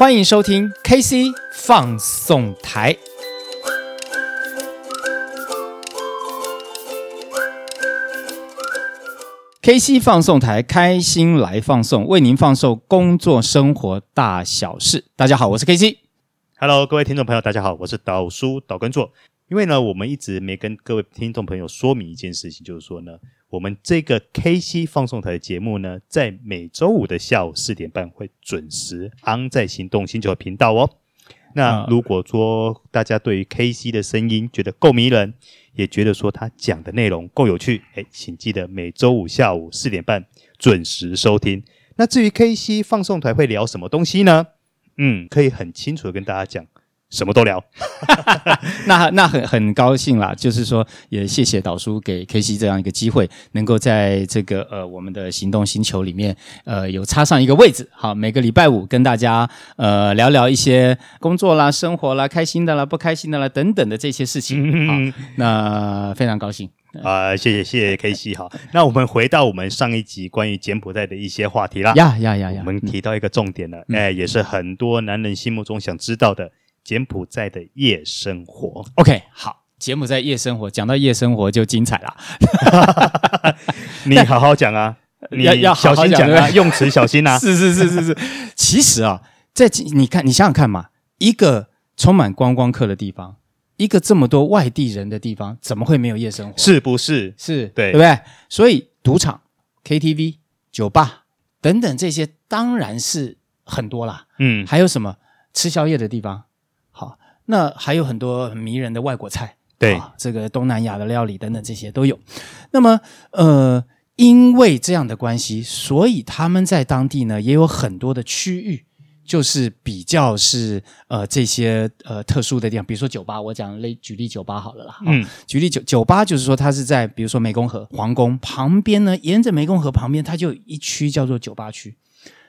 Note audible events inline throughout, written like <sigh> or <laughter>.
欢迎收听 KC 放送台。KC 放送台，开心来放送，为您放送工作生活大小事。大家好，我是 KC。Hello，各位听众朋友，大家好，我是导叔导根座。因为呢，我们一直没跟各位听众朋友说明一件事情，就是说呢，我们这个 KC 放送台的节目呢，在每周五的下午四点半会准时 on 在行动星球频道哦。那如果说大家对于 KC 的声音觉得够迷人，也觉得说他讲的内容够有趣，哎，请记得每周五下午四点半准时收听。那至于 KC 放送台会聊什么东西呢？嗯，可以很清楚的跟大家讲。什么都聊，<laughs> 那那很很高兴啦，就是说也谢谢导叔给 KC 这样一个机会，能够在这个呃我们的行动星球里面呃有插上一个位置，好，每个礼拜五跟大家呃聊聊一些工作啦、生活啦、开心的啦、不开心的啦等等的这些事情，嗯、<laughs> 好，那非常高兴。啊、呃，谢谢谢谢 KC 好，那我们回到我们上一集关于柬埔寨的一些话题啦，呀呀呀呀，我们提到一个重点了，哎、嗯。呃，也是很多男人心目中想知道的。柬埔寨的夜生活，OK，好，柬埔寨夜生活，讲到夜生活就精彩了。<laughs> 你好好讲啊，<laughs> 你要要小心讲啊，用词小心啊。<laughs> 是是是是是，其实啊，在你看，你想想看嘛，一个充满观光客的地方，一个这么多外地人的地方，怎么会没有夜生活？是不是？是对，对不对？所以赌场、KTV、酒吧等等这些，当然是很多啦。嗯，还有什么吃宵夜的地方？那还有很多很迷人的外国菜，对、啊，这个东南亚的料理等等这些都有。那么，呃，因为这样的关系，所以他们在当地呢也有很多的区域，就是比较是呃这些呃特殊的地方，比如说酒吧，我讲类举例酒吧好了啦。嗯，举例酒酒吧就是说它是在比如说湄公河皇宫旁边呢，沿着湄公河旁边，它就有一区叫做酒吧区。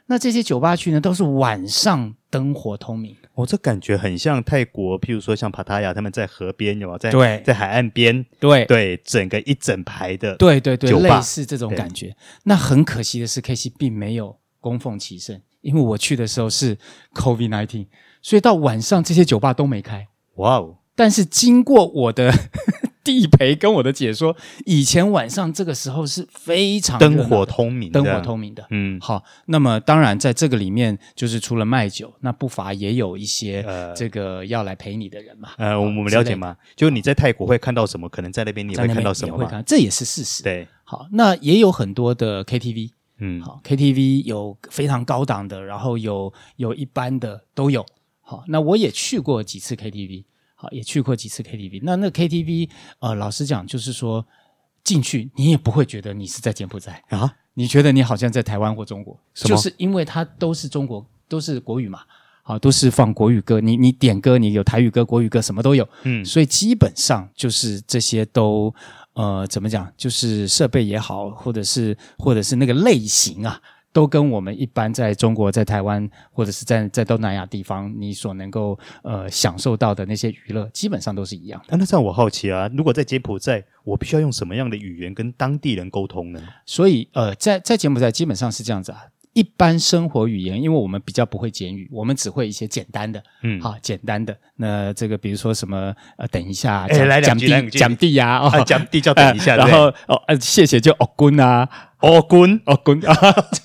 那这些酒吧区呢，都是晚上灯火通明。哦，这感觉很像泰国，譬如说像帕塔亚，他们在河边有没有？在对，在海岸边，对对，整个一整排的，对对对，类似这种感觉。那很可惜的是，KC 并没有供奉其盛，因为我去的时候是 COVID nineteen，所以到晚上这些酒吧都没开。哇哦！但是经过我的。地陪跟我的姐说，以前晚上这个时候是非常灯火通明，灯火通明的。嗯，好，那么当然在这个里面，就是除了卖酒，那不乏也有一些这个要来陪你的人嘛。呃，我们了解吗？就你在泰国会看到什么，可能在那边你会看到什么？会看，这也是事实。对，好，那也有很多的 KTV，嗯，好，KTV 有非常高档的，然后有有一般的都有。好，那我也去过几次 KTV。好，也去过几次 KTV。那那 KTV，呃，老实讲，就是说进去你也不会觉得你是在柬埔寨啊，你觉得你好像在台湾或中国，就是因为它都是中国，都是国语嘛，好，都是放国语歌。你你点歌，你有台语歌、国语歌，什么都有。嗯，所以基本上就是这些都，呃，怎么讲，就是设备也好，或者是或者是那个类型啊。都跟我们一般在中国、在台湾或者是在在东南亚地方，你所能够呃享受到的那些娱乐，基本上都是一样的。啊，那这样我好奇啊，如果在柬埔寨，我必须要用什么样的语言跟当地人沟通呢？所以呃，在在柬埔寨基本上是这样子啊，一般生活语言，因为我们比较不会简语，我们只会一些简单的，嗯，好，简单的。那这个比如说什么呃，等一下，哎，来讲地，讲地呀，哦，讲地叫等一下，<laughs> 然后哦，呃，谢谢就哦，滚啊。哦，滚哦，滚啊，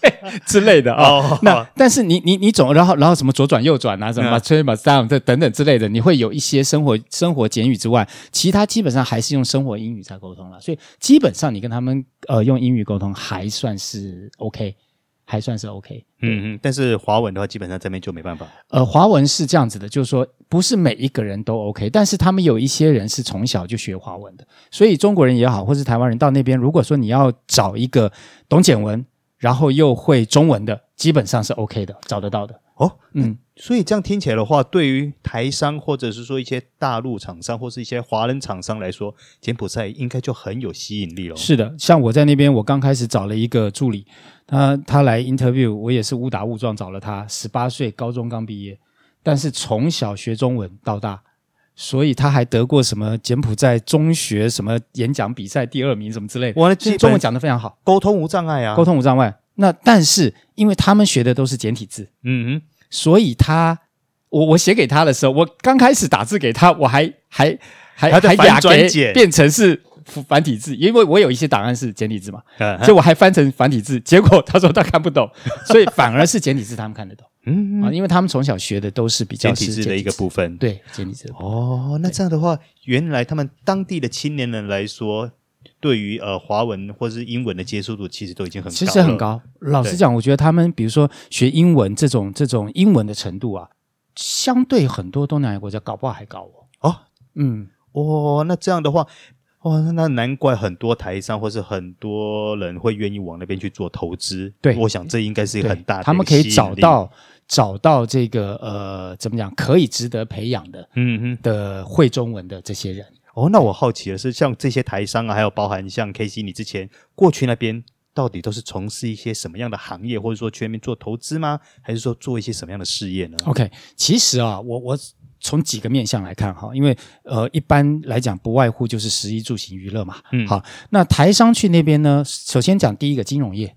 对 <laughs> 之类的啊。哦、那哦但是你你你总然后然后什么左转右转啊，什么吹马上这等等之类的，你会有一些生活生活简语之外，其他基本上还是用生活英语在沟通了。所以基本上你跟他们呃用英语沟通还算是 OK。还算是 OK，嗯嗯，但是华文的话，基本上这边就没办法。呃，华文是这样子的，就是说不是每一个人都 OK，但是他们有一些人是从小就学华文的，所以中国人也好，或是台湾人到那边，如果说你要找一个懂简文，然后又会中文的，基本上是 OK 的，找得到的。哦，嗯，所以这样听起来的话，对于台商或者是说一些大陆厂商或是一些华人厂商来说，柬埔寨应该就很有吸引力了。是的，像我在那边，我刚开始找了一个助理，他他来 interview，我也是误打误撞找了他，十八岁，高中刚毕业，但是从小学中文到大，所以他还得过什么柬埔寨中学什么演讲比赛第二名什么之类的。我的中文讲得非常好，沟通无障碍啊，沟通无障碍。那但是因为他们学的都是简体字，嗯哼，所以他我我写给他的时候，我刚开始打字给他，我还还还还雅给变成是繁体字，因为我有一些档案是简体字嘛，<laughs> 所以我还翻成繁体字，结果他说他看不懂，<laughs> 所以反而是简体字他们看得懂。嗯啊，因为他们从小学的都是比较简体字的一个部分，对简体字。哦，那这样的话，原来他们当地的青年人来说，对于呃华文或是英文的接受度，其实都已经很高，其实很高。老实讲，我觉得他们比如说学英文这种这种英文的程度啊，相对很多东南亚国家搞不好还高哦。哦，嗯，哦，那这样的话。哇，那难怪很多台商或是很多人会愿意往那边去做投资。对，我想这应该是一个很大的，他们可以找到找到这个呃，怎么讲，可以值得培养的，嗯哼，的会中文的这些人。哦，那我好奇的是，像这些台商啊，还有包含像 KC，你之前过去那边到底都是从事一些什么样的行业，或者说全民做投资吗？还是说做一些什么样的事业呢？OK，其实啊，我我。从几个面向来看哈，因为呃，一般来讲不外乎就是食衣住行娱乐嘛。嗯，好，那台商去那边呢，首先讲第一个金融业，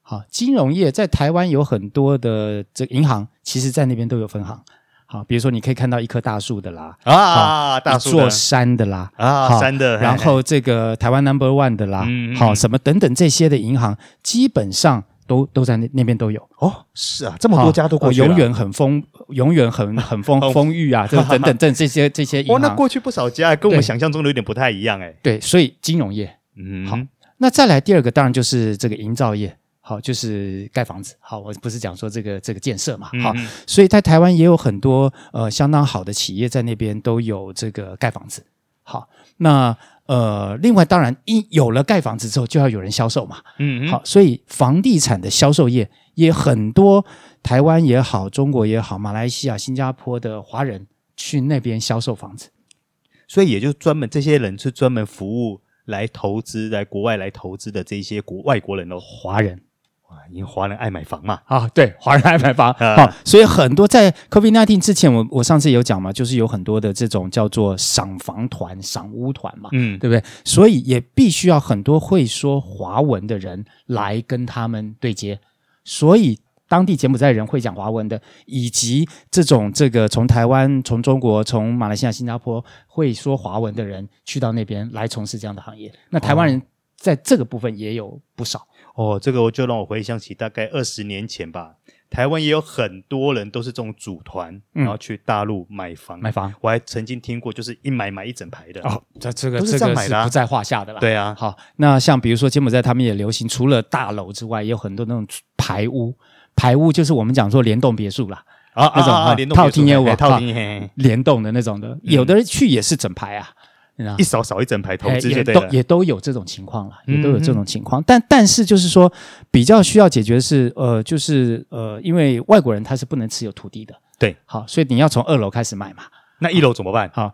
好，金融业在台湾有很多的这个银行，其实在那边都有分行。好，比如说你可以看到一棵大树的啦，啊，大树，山的啦，啊，山的，然后这个台湾 Number One 的啦，嗯，好，什么等等这些的银行，基本上。都都在那那边都有哦，是啊，这么多家都过去，永远很丰，永远很 <laughs> 很丰丰裕啊，<laughs> 这等等等这些这些银行，哦，那过去不少家，跟我们想象中的有点不太一样哎。对，所以金融业，嗯，好，那再来第二个，当然就是这个营造业，好，就是盖房子，好，我不是讲说这个这个建设嘛，好，所以在台湾也有很多呃相当好的企业在那边都有这个盖房子，好，那。呃，另外当然，一有了盖房子之后，就要有人销售嘛。嗯，好，所以房地产的销售业也很多，台湾也好，中国也好，马来西亚、新加坡的华人去那边销售房子，所以也就专门这些人是专门服务来投资，在国外来投资的这些国外国人哦，华人。因为华人爱买房嘛，啊，对，华人爱买房，<laughs> 好、嗯，所以很多在 COVID-19 之前，我我上次有讲嘛，就是有很多的这种叫做赏房团、赏屋团嘛，嗯，对不对？所以也必须要很多会说华文的人来跟他们对接，所以当地柬埔寨人会讲华文的，以及这种这个从台湾、从中国、从马来西亚、新加坡会说华文的人去到那边来从事这样的行业，那台湾人在这个部分也有不少。哦，这个我就让我回想起大概二十年前吧，台湾也有很多人都是这种组团，嗯、然后去大陆买房。买房，我还曾经听过，就是一买买一整排的。哦，这这个这个是不在话下的啦。对啊，好，那像比如说柬埔寨，他们也流行，除了大楼之外，也有很多那种排屋。排屋就是我们讲说联动别墅啦，啊，那种啊，联动套厅业务，套厅联动的那种的，嗯、有的人去也是整排啊。一扫扫一整排投资就对了，也都也都有这种情况了，也都有这种情况。嗯、但但是就是说，比较需要解决的是，呃，就是呃，因为外国人他是不能持有土地的，对，好，所以你要从二楼开始买嘛。那一楼怎么办？好。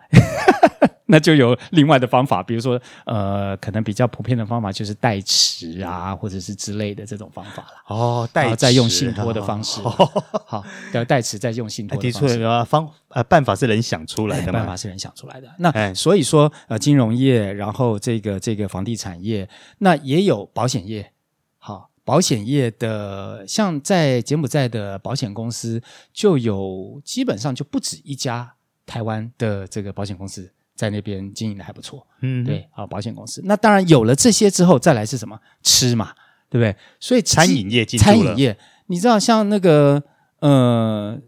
那就有另外的方法，比如说，呃，可能比较普遍的方法就是代持啊，或者是之类的这种方法了。哦，代持再用信托的方式，好，要代持再用信托的方式。的确，方呃办法是人想出来的，办法是人想出来的。那所以说，呃，金融业，然后这个这个房地产业，那也有保险业。好，保险业的，像在柬埔寨的保险公司，就有基本上就不止一家台湾的这个保险公司。在那边经营的还不错，嗯，对，好，保险公司。那当然有了这些之后，再来是什么？吃嘛，对不对？所以餐饮业进餐饮业，你知道像那个呃，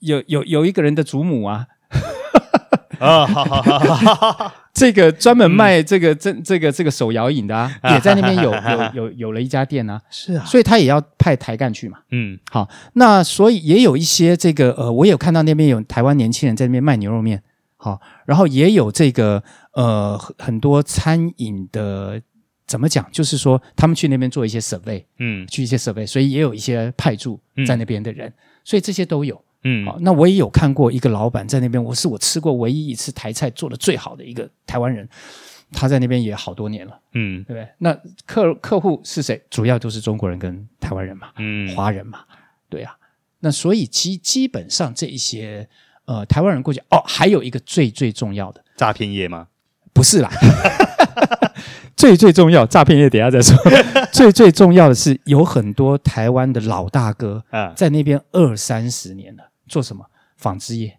有有有一个人的祖母啊，<laughs> 啊，好好好，<laughs> 这个专门卖这个这这个这个手摇饮的啊，也在那边有 <laughs> 有有有了一家店啊，是啊，所以他也要派台干去嘛，嗯，好，那所以也有一些这个呃，我有看到那边有台湾年轻人在那边卖牛肉面。好，然后也有这个呃很多餐饮的怎么讲？就是说他们去那边做一些 survey，嗯，去一些 survey，所以也有一些派驻在那边的人，嗯、所以这些都有。嗯，好，那我也有看过一个老板在那边，我是我吃过唯一一次台菜做的最好的一个台湾人，他在那边也好多年了，嗯，对不对？那客客户是谁？主要都是中国人跟台湾人嘛，嗯，华人嘛，对啊。那所以基基本上这一些。呃，台湾人过去哦，还有一个最最重要的诈骗业吗？不是啦。<laughs> 最最重要，诈骗业等下再说。<laughs> 最最重要的是，有很多台湾的老大哥啊，在那边二三十年了，做什么纺织业，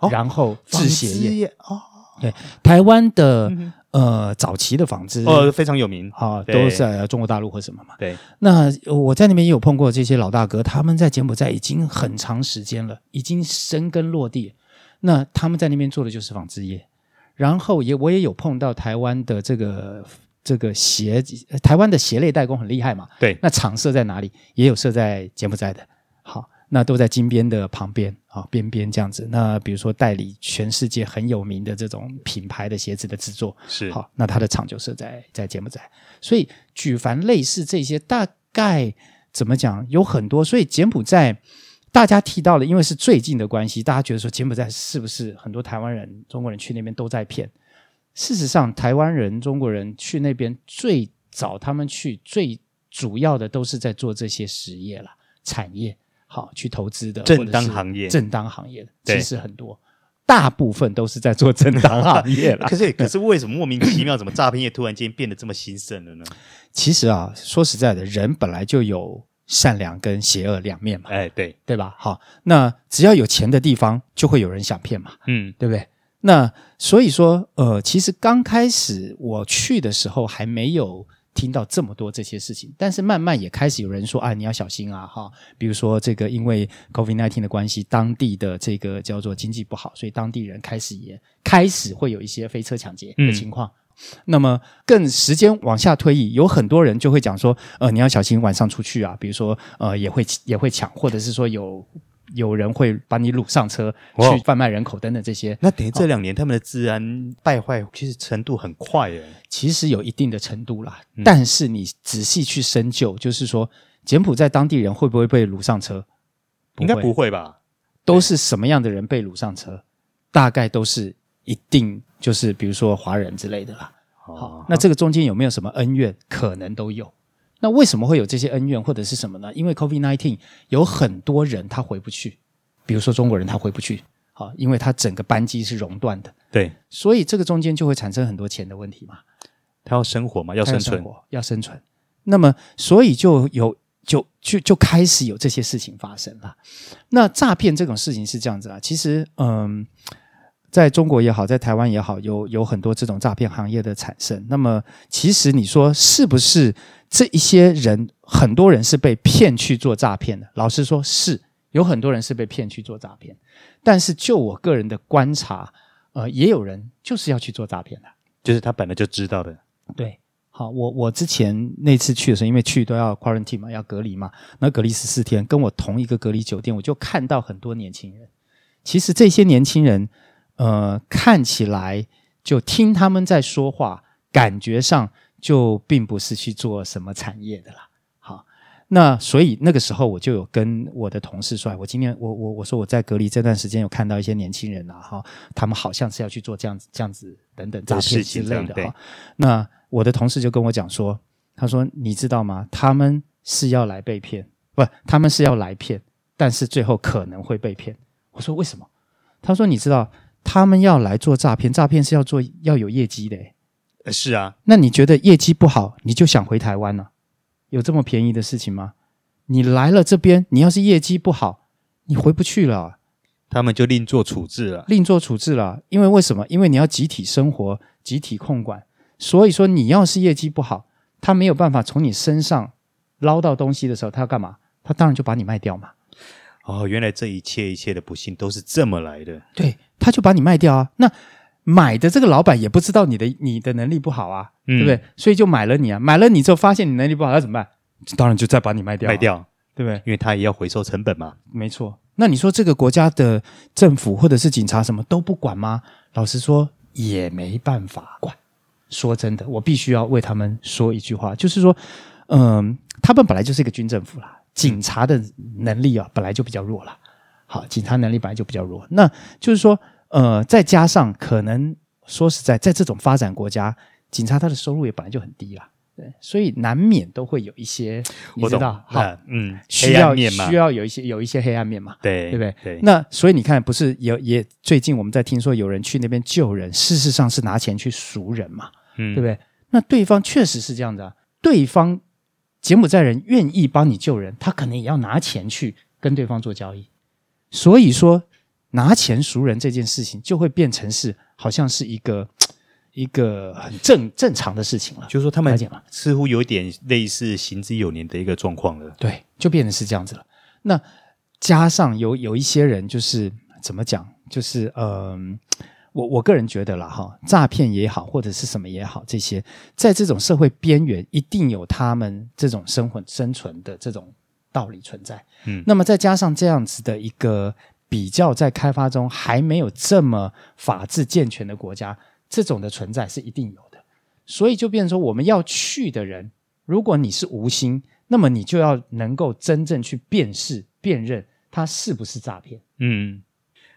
哦、然后制鞋业哦。对，台湾的、嗯、呃早期的纺织呃非常有名啊，都在中国大陆或什么嘛。对，那我在那边也有碰过这些老大哥，他们在柬埔寨已经很长时间了，已经生根落地。那他们在那边做的就是纺织业。然后也我也有碰到台湾的这个这个鞋，台湾的鞋类代工很厉害嘛。对，那厂设在哪里？也有设在柬埔寨的。好，那都在金边的旁边啊，边边这样子。那比如说代理全世界很有名的这种品牌的鞋子的制作，是好，那它的厂就设在在柬埔寨。所以举凡类似这些，大概怎么讲，有很多。所以柬埔寨。大家提到了，因为是最近的关系，大家觉得说柬埔寨是不是很多台湾人、中国人去那边都在骗？事实上，台湾人、中国人去那边最早，他们去最主要的都是在做这些实业了，产业好去投资的正当行业，正当行业的其实很多，大部分都是在做正当行业了。<laughs> 可是，<laughs> 可是为什么莫名其妙，怎么诈骗业突然间变得这么兴盛了呢？<coughs> 其实啊，说实在的，人本来就有。善良跟邪恶两面嘛，哎，对对吧？好，那只要有钱的地方，就会有人想骗嘛，嗯，对不对？那所以说，呃，其实刚开始我去的时候还没有听到这么多这些事情，但是慢慢也开始有人说啊，你要小心啊，哈，比如说这个因为 COVID nineteen 的关系，当地的这个叫做经济不好，所以当地人开始也开始会有一些飞车抢劫的情况。嗯。那么，更时间往下推移，有很多人就会讲说，呃，你要小心晚上出去啊，比如说，呃，也会也会抢，或者是说有有人会把你掳上车去贩卖人口等等这些。那等于这两年他们的治安败坏其实程度很快耶，其实有一定的程度啦，嗯、但是你仔细去深究，就是说，柬埔寨当地人会不会被掳上车？应该不会吧？都是什么样的人被掳上车？大概都是一定。就是比如说华人之类的啦，好，那这个中间有没有什么恩怨？可能都有。那为什么会有这些恩怨或者是什么呢？因为 COVID-19 有很多人他回不去，比如说中国人他回不去，好，因为他整个班机是熔断的，对，所以这个中间就会产生很多钱的问题嘛。他要生活嘛，要生存，要生存。那么所以就有就就就开始有这些事情发生了。那诈骗这种事情是这样子啊，其实嗯。在中国也好，在台湾也好，有有很多这种诈骗行业的产生。那么，其实你说是不是这一些人，很多人是被骗去做诈骗的？老实说，是有很多人是被骗去做诈骗。但是，就我个人的观察，呃，也有人就是要去做诈骗的，就是他本来就知道的。对，好，我我之前那次去的时候，因为去都要 quarantine 嘛，要隔离嘛，那隔离十四天，跟我同一个隔离酒店，我就看到很多年轻人。其实这些年轻人。呃，看起来就听他们在说话，感觉上就并不是去做什么产业的啦。好，那所以那个时候我就有跟我的同事说，我今天我我我说我在隔离这段时间有看到一些年轻人啊，哈，他们好像是要去做这样子这样子等等诈骗之类的哈。那我的同事就跟我讲说，他说你知道吗？他们是要来被骗，不，他们是要来骗，但是最后可能会被骗。我说为什么？他说你知道。他们要来做诈骗，诈骗是要做要有业绩的。呃，是啊。那你觉得业绩不好，你就想回台湾呢？有这么便宜的事情吗？你来了这边，你要是业绩不好，你回不去了。他们就另做处置了，另做处置了。因为为什么？因为你要集体生活、集体控管，所以说你要是业绩不好，他没有办法从你身上捞到东西的时候，他要干嘛？他当然就把你卖掉嘛。哦，原来这一切一切的不幸都是这么来的。对，他就把你卖掉啊。那买的这个老板也不知道你的你的能力不好啊，嗯、对不对？所以就买了你啊。买了你之后发现你能力不好，那怎么办？当然就再把你卖掉，卖掉，对不对？因为他也要回收成本嘛。没错。那你说这个国家的政府或者是警察什么都不管吗？老实说也没办法管。说真的，我必须要为他们说一句话，就是说，嗯、呃，他们本来就是一个军政府啦。警察的能力啊，本来就比较弱了。好，警察能力本来就比较弱，那就是说，呃，再加上可能说实在，在这种发展国家，警察他的收入也本来就很低啦。对，所以难免都会有一些，我知道，好，嗯，需要需要有一些有一些黑暗面嘛，对，对不对？对。那所以你看，不是有也最近我们在听说有人去那边救人，事实上是拿钱去赎人嘛，嗯，对不对？那对方确实是这样的啊，对方柬埔寨人愿意帮你救人，他可能也要拿钱去跟对方做交易，所以说拿钱赎人这件事情就会变成是好像是一个。<tsk> 一个很正正常的事情了，就是说他们似乎有点类似行之有年的一个状况了。对，就变成是这样子了。那加上有有一些人，就是怎么讲，就是嗯、呃，我我个人觉得啦，哈，诈骗也好，或者是什么也好，这些在这种社会边缘，一定有他们这种生活生存的这种道理存在。嗯，那么再加上这样子的一个比较，在开发中还没有这么法治健全的国家。这种的存在是一定有的，所以就变成说，我们要去的人，如果你是无心，那么你就要能够真正去辨识、辨认它是不是诈骗。嗯，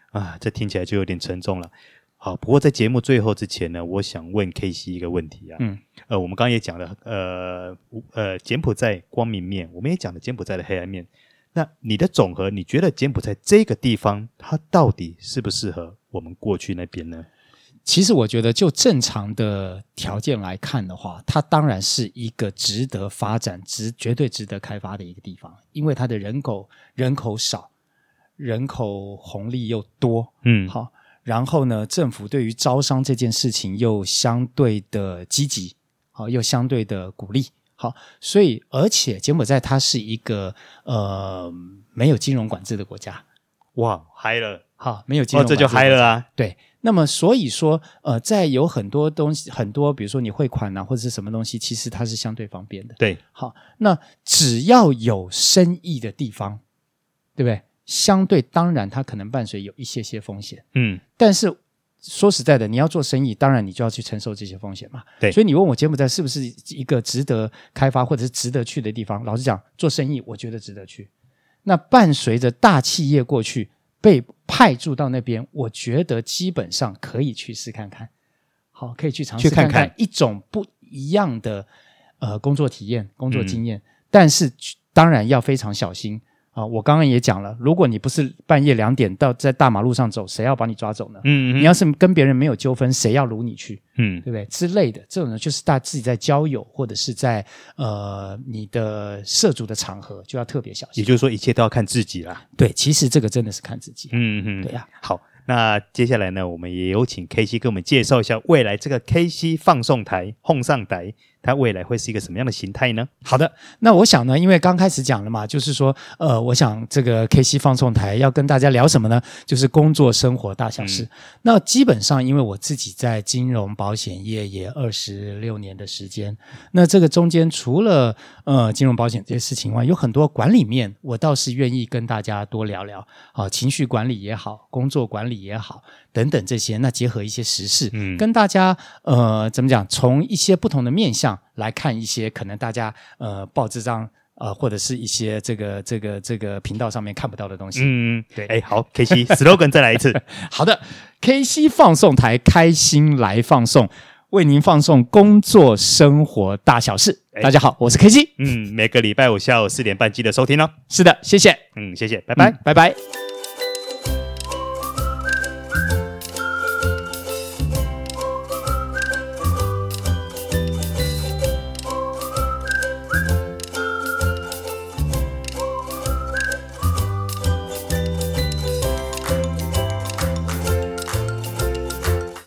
啊，这听起来就有点沉重了。好，不过在节目最后之前呢，我想问 KC 一个问题啊。嗯，呃，我们刚刚也讲了，呃，呃，柬埔寨光明面，我们也讲了柬埔寨的黑暗面。那你的总和，你觉得柬埔寨这个地方，它到底适不适合我们过去那边呢？其实我觉得，就正常的条件来看的话，它当然是一个值得发展、值绝对值得开发的一个地方，因为它的人口人口少，人口红利又多，嗯，好，然后呢，政府对于招商这件事情又相对的积极，好，又相对的鼓励，好，所以而且柬埔寨它是一个呃没有金融管制的国家，哇，嗨了，好，没有金融管制，哦，这就嗨了啊，对。那么，所以说，呃，在有很多东西，很多，比如说你汇款呐，或者是什么东西，其实它是相对方便的。对，好，那只要有生意的地方，对不对？相对当然，它可能伴随有一些些风险。嗯，但是说实在的，你要做生意，当然你就要去承受这些风险嘛。对，所以你问我柬埔寨是不是一个值得开发或者是值得去的地方？老实讲，做生意我觉得值得去。那伴随着大企业过去。被派驻到那边，我觉得基本上可以去试看看，好，可以去尝试看看一种不一样的呃工作体验、工作经验，嗯、但是当然要非常小心。啊，我刚刚也讲了，如果你不是半夜两点到在大马路上走，谁要把你抓走呢？嗯，嗯，你要是跟别人没有纠纷，谁要掳你去？嗯，对不对？之类的，这种呢，就是大家自己在交友或者是在呃你的涉足的场合，就要特别小心。也就是说，一切都要看自己啦。对，其实这个真的是看自己。嗯嗯，对呀、啊。好，那接下来呢，我们也有请 KC 给我们介绍一下未来这个 KC 放送台、放送台。它未来会是一个什么样的形态呢？好的，那我想呢，因为刚开始讲了嘛，就是说，呃，我想这个 KC 放送台要跟大家聊什么呢？就是工作生活大小事。嗯、那基本上，因为我自己在金融保险业也二十六年的时间，那这个中间除了呃金融保险这些事情外，有很多管理面，我倒是愿意跟大家多聊聊啊，情绪管理也好，工作管理也好。等等这些，那结合一些时事，嗯，跟大家呃怎么讲，从一些不同的面向来看一些可能大家呃报纸上呃或者是一些这个这个这个频道上面看不到的东西，嗯，对，哎，好，KC slogan 再来一次，<laughs> 好的，KC 放送台开心来放送，为您放送工作生活大小事。诶大家好，我是 KC，嗯，每个礼拜五下午四点半记得收听哦。是的，谢谢，嗯，谢谢，拜拜，嗯，拜拜。